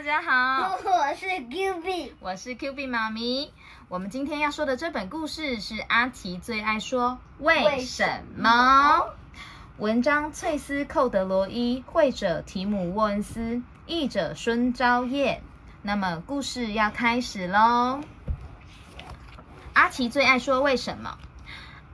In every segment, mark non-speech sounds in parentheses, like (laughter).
大家好，(laughs) 我是 Q B，我是 Q B 妈咪。我们今天要说的这本故事是阿奇最爱说为什么。文章：翠丝·寇德罗伊，绘者：提姆·沃恩斯，译者：孙昭业。那么故事要开始喽。阿奇最爱说为什么。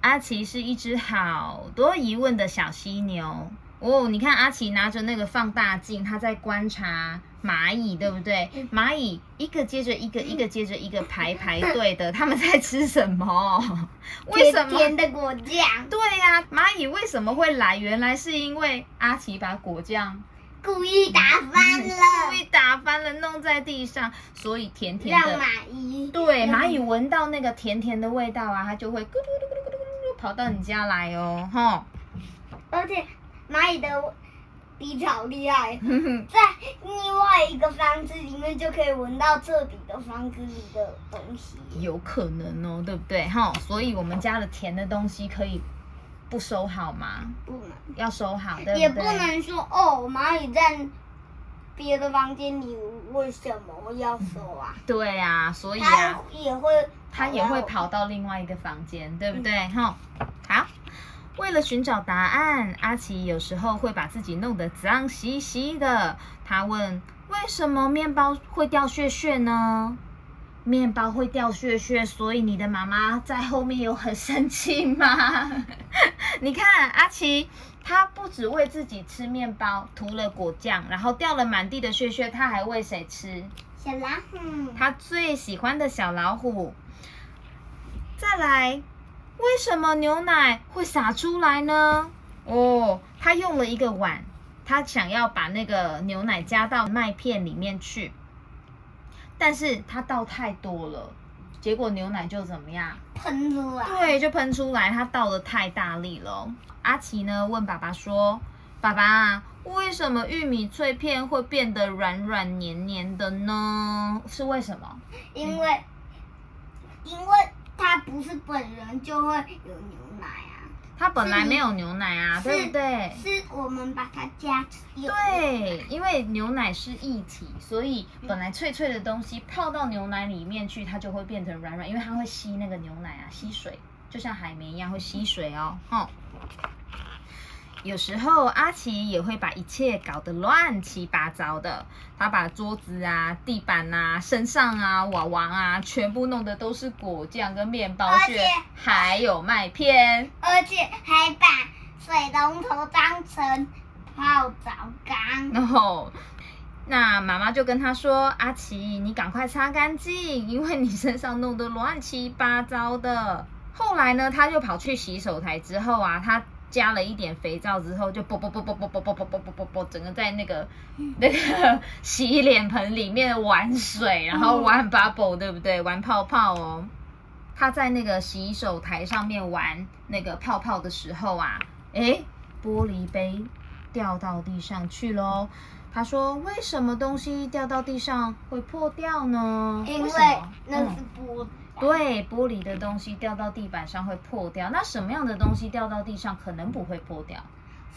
阿奇是一只好多疑问的小犀牛。哦，你看阿奇拿着那个放大镜，他在观察蚂蚁，对不对？蚂蚁一个接着一个，一个接着一个排排队的，他们在吃什么？(laughs) 为什么？甜的果酱。对呀，蚂蚁为什么会来？原来是因为阿奇把果酱故意打翻了，故意打翻了，弄在地上，所以甜甜的。让蚂蚁对蚂蚁闻到那个甜甜的味道啊，它就会咕噜咕噜咕噜咕噜跑到你家来哦，哈。而且。蚂蚁的鼻子好厉害，(laughs) 在另外一个房子里面就可以闻到这里的房子里的东西。有可能哦，对不对？哈，所以我们家的甜的东西可以不收好吗？不能，要收好，对不对？也不能说哦，蚂蚁在别的房间里，为什么要收啊？(laughs) 对呀，所以啊，也会，它也会跑到另外一个房间，对不对？哈，好。为了寻找答案，阿奇有时候会把自己弄得脏兮兮的。他问：“为什么面包会掉屑屑呢？”面包会掉屑屑，所以你的妈妈在后面有很生气吗？(laughs) 你看，阿奇他不只为自己吃面包，涂了果酱，然后掉了满地的屑屑，他还喂谁吃？小老虎。他最喜欢的小老虎。再来。为什么牛奶会洒出来呢？哦，他用了一个碗，他想要把那个牛奶加到麦片里面去，但是他倒太多了，结果牛奶就怎么样？喷出来。对，就喷出来，他倒的太大力了。阿奇呢问爸爸说：“爸爸，为什么玉米脆片会变得软软黏黏的呢？是为什么？”因为，因为。它不是本人就会有牛奶啊，它本来没有牛奶啊，对不对？是我们把它加。对，因为牛奶是液体，所以本来脆脆的东西泡到牛奶里面去，它就会变成软软，因为它会吸那个牛奶啊，吸水，就像海绵一样会吸水哦，哈。有时候阿奇也会把一切搞得乱七八糟的，他把桌子啊、地板啊、身上啊、娃娃啊，全部弄得都是果酱跟面包屑，还有麦片，而且还把水龙头当成泡澡缸。然后，那妈妈就跟他说：“阿奇，你赶快擦干净，因为你身上弄得乱七八糟的。”后来呢，他就跑去洗手台之后啊，他。加了一点肥皂之后，就啵啵啵啵啵啵啵啵啵啵啵啵，整个在那个那个 (laughs) 洗脸盆里面玩水，然后玩 bubble，对不对？玩泡泡哦。他在那个洗手台上面玩那个泡泡的时候啊，诶，玻璃杯掉到地上去喽。他说：“为什么东西掉到地上会破掉呢？因为那是玻。”对，玻璃的东西掉到地板上会破掉。那什么样的东西掉到地上可能不会破掉？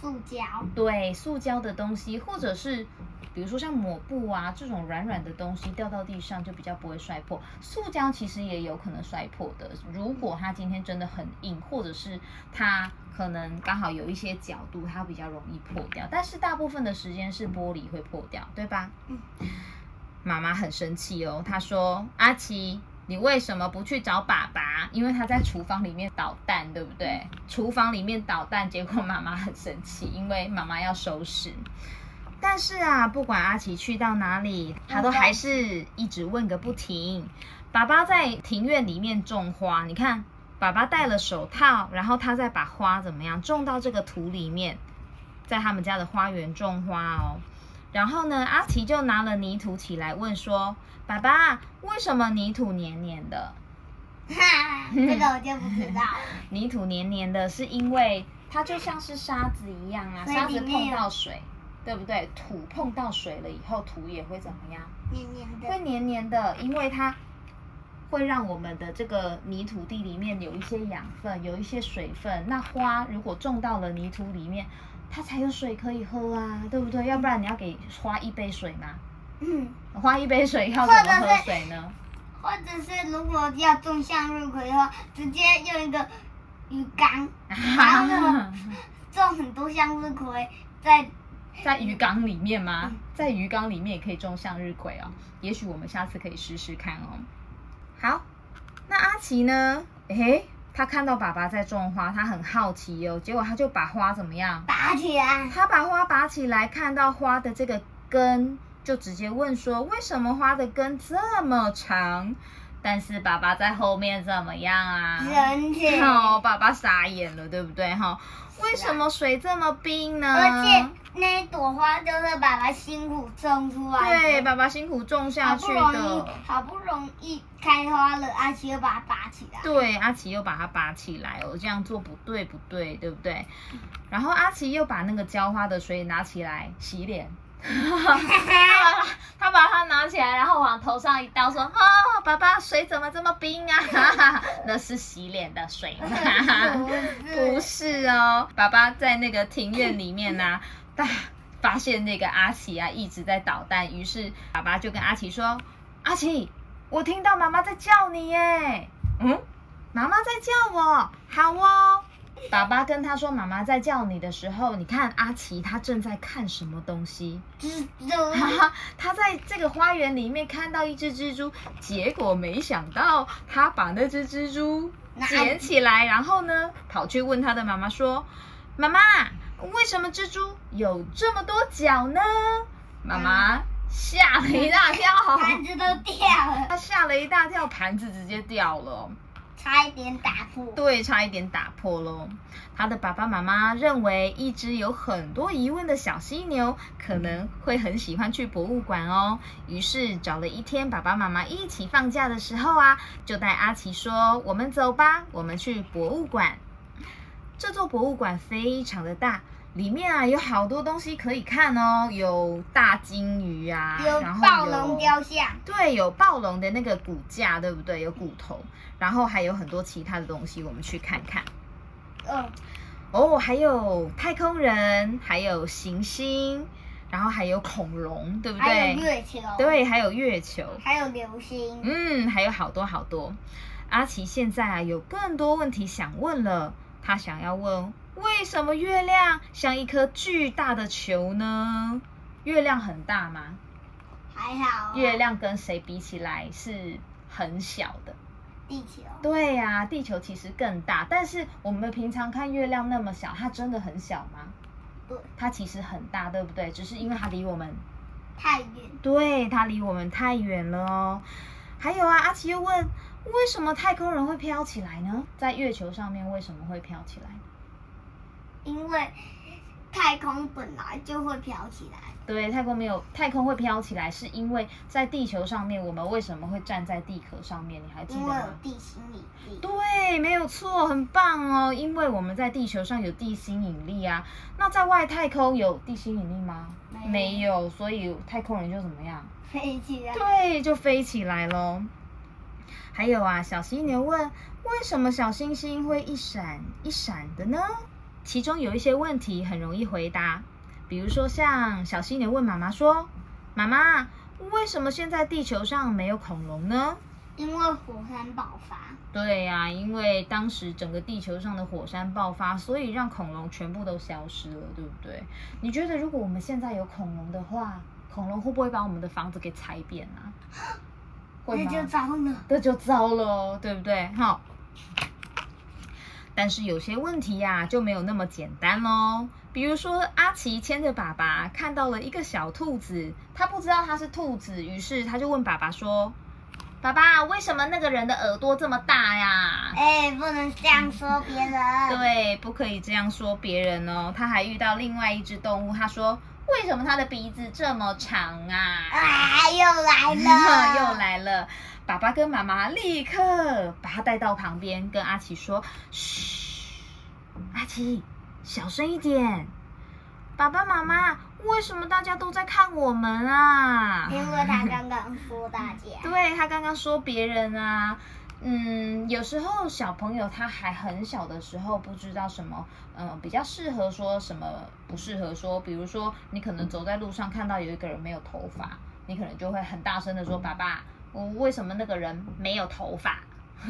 塑胶。对，塑胶的东西，或者是比如说像抹布啊这种软软的东西掉到地上就比较不会摔破。塑胶其实也有可能摔破的，如果它今天真的很硬，或者是它可能刚好有一些角度，它比较容易破掉。但是大部分的时间是玻璃会破掉，对吧？嗯。妈妈很生气哦，她说：“阿奇。”你为什么不去找爸爸？因为他在厨房里面捣蛋，对不对？厨房里面捣蛋，结果妈妈很生气，因为妈妈要收拾。但是啊，不管阿奇去到哪里，他都还是一直问个不停。爸爸在庭院里面种花，你看，爸爸戴了手套，然后他再把花怎么样种到这个土里面，在他们家的花园种花哦。然后呢，阿奇就拿了泥土起来问说。爸爸，为什么泥土黏黏的？哈，这个我就不知道。(laughs) 泥土黏黏的，是因为它就像是沙子一样啊，沙子碰到水，对不对？土碰到水了以后，土也会怎么样？黏黏的。会黏黏的，因为它会让我们的这个泥土地里面有一些养分，有一些水分。那花如果种到了泥土里面，它才有水可以喝啊，对不对？要不然你要给花一杯水吗？嗯，花一杯水要怎么喝是水呢？或者是如果要种向日葵的话，直接用一个鱼缸，(laughs) 然后种很多向日葵在在鱼缸里面吗嗯？在鱼缸里面也可以种向日葵哦。也许我们下次可以试试看哦。好，那阿奇呢？诶，他看到爸爸在种花，他很好奇哦。结果他就把花怎么样？拔起来。他把花拔起来，看到花的这个根，就直接问说：为什么花的根这么长？但是爸爸在后面怎么样啊？神奇，哦，爸爸傻眼了，对不对？哈，为什么水这么冰呢？而且那一朵花就是爸爸辛苦种出来的，对，爸爸辛苦种下去好不容易的。好不容易开花了，阿奇又把它拔起来。对，阿奇又把它拔起来哦，这样做不对，不对，对不对？然后阿奇又把那个浇花的水拿起来洗脸，(laughs) 他把它拿起来，然后往头上一倒，说：“哦，爸爸，水怎么这么冰啊？(laughs) 那是洗脸的水吗？(laughs) 不是哦，爸爸在那个庭院里面呢、大发现那个阿奇啊一直在捣蛋，于是爸爸就跟阿奇说：“阿奇，我听到妈妈在叫你耶。”嗯，妈妈在叫我，好哦。爸爸跟他说妈妈在叫你的时候，你看阿奇他正在看什么东西？蜘蛛，(laughs) 哈，他在这个花园里面看到一只蜘蛛，结果没想到他把那只蜘蛛拿捡起来，然后呢跑去问他的妈妈说：“妈妈，为什么蜘蛛有这么多脚呢？”妈妈吓了一大跳，(laughs) 盘子都掉了，(laughs) 他吓了一大跳，盘子直接掉了。差一点打破。对，差一点打破喽。他的爸爸妈妈认为，一只有很多疑问的小犀牛可能会很喜欢去博物馆哦。于是找了一天，爸爸妈妈一起放假的时候啊，就带阿奇说：“我们走吧，我们去博物馆。”这座博物馆非常的大，里面啊有好多东西可以看哦，有大金鱼啊，有暴龙雕像，对，有暴龙的那个骨架，对不对？有骨头，然后还有很多其他的东西，我们去看看。嗯，哦，还有太空人，还有行星，然后还有恐龙，对不对还有对？月球，，对，还有月球，还有流星。嗯，还有好多好多。阿奇现在啊有更多问题想问了，他想要问为什么月亮像一颗巨大的球呢？月亮很大吗？还好啊。月亮跟谁比起来是很小的？地球，对呀、地球其实更大，但是我们平常看月亮那么小，它真的很小吗？对，它其实很大，对不对？只是因为它离我们，太远。对，它离我们太远了哦。还有啊，阿奇又问，为什么太空人会飘起来呢？在月球上面为什么会飘起来？因为太空本来就会飘起来，对，太空没有太空会飘起来，是因为在地球上面，我们为什么会站在地壳上面？你还记得因为有？地心引力。对，没有错，很棒哦。因为我们在地球上有地心引力啊，那在外太空有地心引力吗？没有有，所以太空人就怎么样？飞起来。对，就飞起来喽。还有啊，小犀牛问，为什么小星星会一闪一闪的呢？其中有一些问题很容易回答，比如说像小犀牛问妈妈说：“妈妈，为什么现在地球上没有恐龙呢？”因为火山爆发，对呀、因为当时整个地球上的火山爆发，所以让恐龙全部都消失了，对不对？你觉得如果我们现在有恐龙的话，恐龙会不会把我们的房子给踩扁啊？(laughs) 那就糟了。那就糟了哦，对不对？哈。但是有些问题呀、就没有那么简单喽。比如说，阿奇牵着爸爸看到了一个小兔子，他不知道它是兔子，于是他就问爸爸说：“爸爸，为什么那个人的耳朵这么大呀？”哎，不能这样说别人。，对，不可以这样说别人哦。他还遇到另外一只动物，他说：“为什么他的鼻子这么长啊？”啊，又来了，(laughs) 又。来了。爸爸跟妈妈立刻把他带到旁边，跟阿奇说：“嘘，阿奇，小声一点。爸爸妈妈，为什么大家都在看我们啊？因为他刚刚说大家，对他刚刚说别人啊，嗯，有时候小朋友他还很小的时候不知道什么，嗯、比较适合说什么不适合说，比如说你可能走在路上看到有一个人没有头发，你可能就会很大声的说：“爸爸，我为什么那个人没有头发？”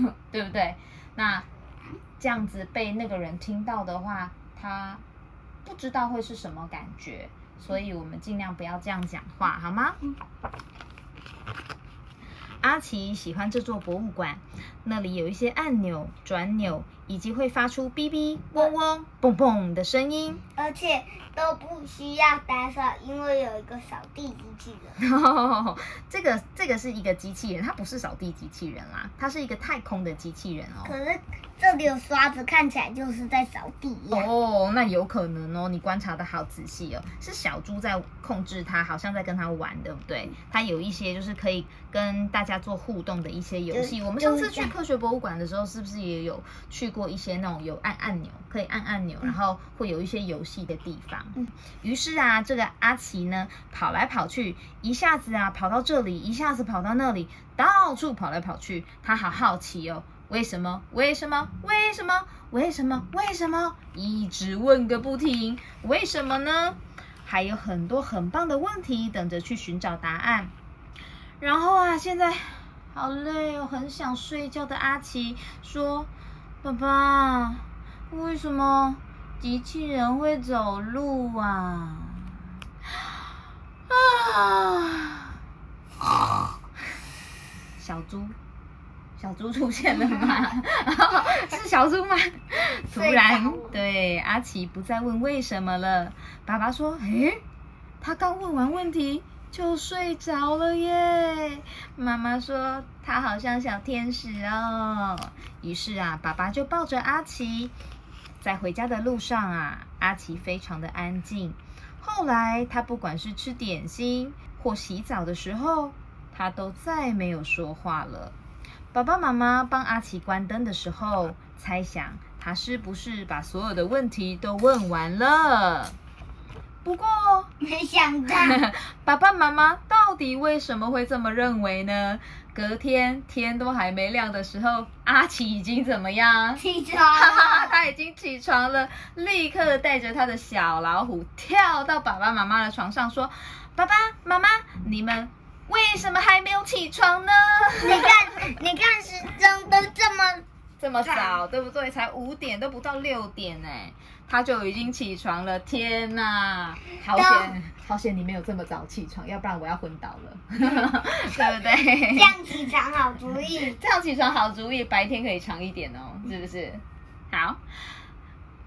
(laughs) 对不对？那这样子被那个人听到的话，他不知道会是什么感觉，所以我们尽量不要这样讲话，好吗？阿奇喜欢这座博物馆，那里有一些按钮、转钮，以及会发出哔哔、嗡嗡、嘣嘣的声音。而且都不需要打扫，因为有一个扫地机器人。(laughs) 这个这个是一个机器人，它不是扫地机器人啦，它是一个太空的机器人哦。可是这里有刷子，看起来就是在扫地一样。哦，那有可能哦，你观察的好仔细哦，是小猪在控制它，好像在跟它玩，对不对？它有一些就是可以跟大家做互动的一些游戏。我们上次去科学博物馆的时候，是不是也有去过一些那种有按按钮，可以按按钮，然后会有一些游戏的地方？嗯于是啊，这个阿奇呢，跑来跑去，一下子啊跑到这里，一下子跑到那里，到处跑来跑去。他好好奇哦，为什么？为什么？为什么？为什么？为什么？一直问个不停。为什么呢？还有很多很棒的问题等着去寻找答案。然后啊，现在好累哦，很想睡觉的阿奇说：“爸爸，为什么机器人会走路啊？”啊！小猪，小猪出现了吗？(laughs) 是小猪吗？突然，对阿奇不再问为什么了。爸爸说：“诶，他刚问完问题就睡着了耶。”妈妈说：“他好像小天使哦。”于是啊，爸爸就抱着阿奇，在回家的路上啊，阿奇非常的安静。后来他不管是吃点心或洗澡的时候，他都再没有说话了。爸爸妈妈帮阿奇关灯的时候，猜想他是不是把所有的问题都问完了。不过，没想到，(laughs) 爸爸妈妈到底为什么会这么认为呢？隔天天都还没亮的时候，阿奇已经怎么样？起床哈哈，(laughs) 他已经起床了，立刻带着他的小老虎跳到爸爸妈妈的床上，说：“爸爸妈妈，你们为什么还没有起床呢？你看，你看时钟都这么这么早，对不对？才五点都不到六点呢，他就已经起床了。天哪，好险，好险你没有这么早起床，要不然我要昏倒了，(laughs) 对不对？这样起床好主意。这样起床好主意，白天可以长一点哦，是不是？好，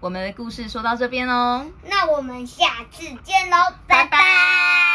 我们的故事说到这边哦。那我们下次见喽，拜拜拜拜。